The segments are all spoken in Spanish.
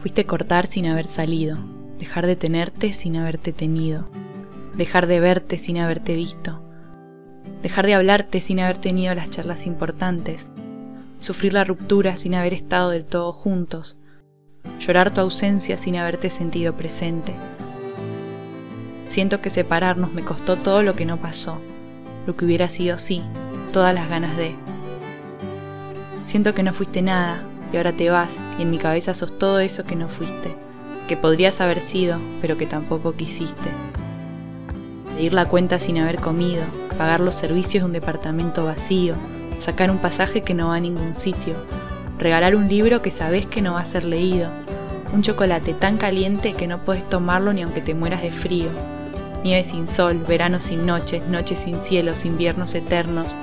Fuiste cortar sin haber salido, dejar de tenerte sin haberte tenido, dejar de verte sin haberte visto, dejar de hablarte sin haber tenido las charlas importantes, sufrir la ruptura sin haber estado del todo juntos, llorar tu ausencia sin haberte sentido presente. Siento que separarnos me costó todo lo que no pasó, lo que hubiera sido sí, todas las ganas de. Siento que no fuiste nada y ahora te vas y en mi cabeza sos todo eso que no fuiste, que podrías haber sido, pero que tampoco quisiste. Pedir la cuenta sin haber comido, pagar los servicios de un departamento vacío, sacar un pasaje que no va a ningún sitio, regalar un libro que sabes que no va a ser leído, un chocolate tan caliente que no puedes tomarlo ni aunque te mueras de frío, nieve sin sol, verano sin noches, noches sin cielos, inviernos eternos,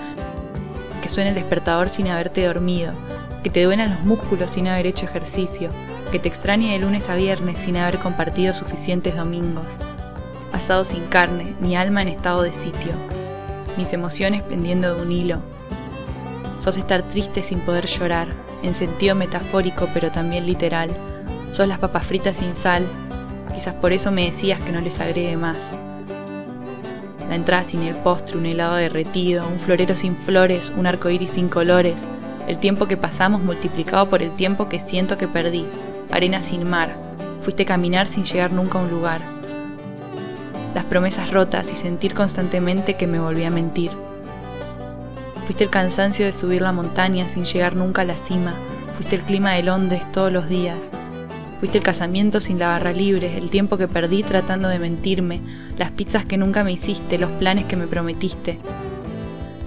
que suene el despertador sin haberte dormido, que te duelan los músculos sin haber hecho ejercicio, que te extrañe de lunes a viernes sin haber compartido suficientes domingos, asado sin carne, mi alma en estado de sitio, mis emociones pendiendo de un hilo. Sos estar triste sin poder llorar, en sentido metafórico pero también literal. Sos las papas fritas sin sal, quizás por eso me decías que no les agregue más la entrada sin el postre, un helado derretido, un florero sin flores, un arco iris sin colores, el tiempo que pasamos multiplicado por el tiempo que siento que perdí, arena sin mar, fuiste caminar sin llegar nunca a un lugar. Las promesas rotas y sentir constantemente que me volví a mentir. Fuiste el cansancio de subir la montaña sin llegar nunca a la cima, fuiste el clima de Londres todos los días, Fuiste el casamiento sin la barra libre, el tiempo que perdí tratando de mentirme, las pizzas que nunca me hiciste, los planes que me prometiste.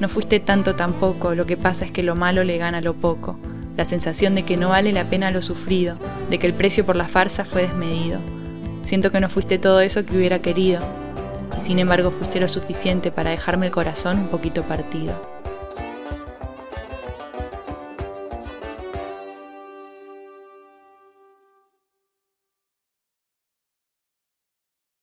No fuiste tanto tampoco, lo que pasa es que lo malo le gana lo poco, la sensación de que no vale la pena lo sufrido, de que el precio por la farsa fue desmedido. Siento que no fuiste todo eso que hubiera querido, y sin embargo fuiste lo suficiente para dejarme el corazón un poquito partido.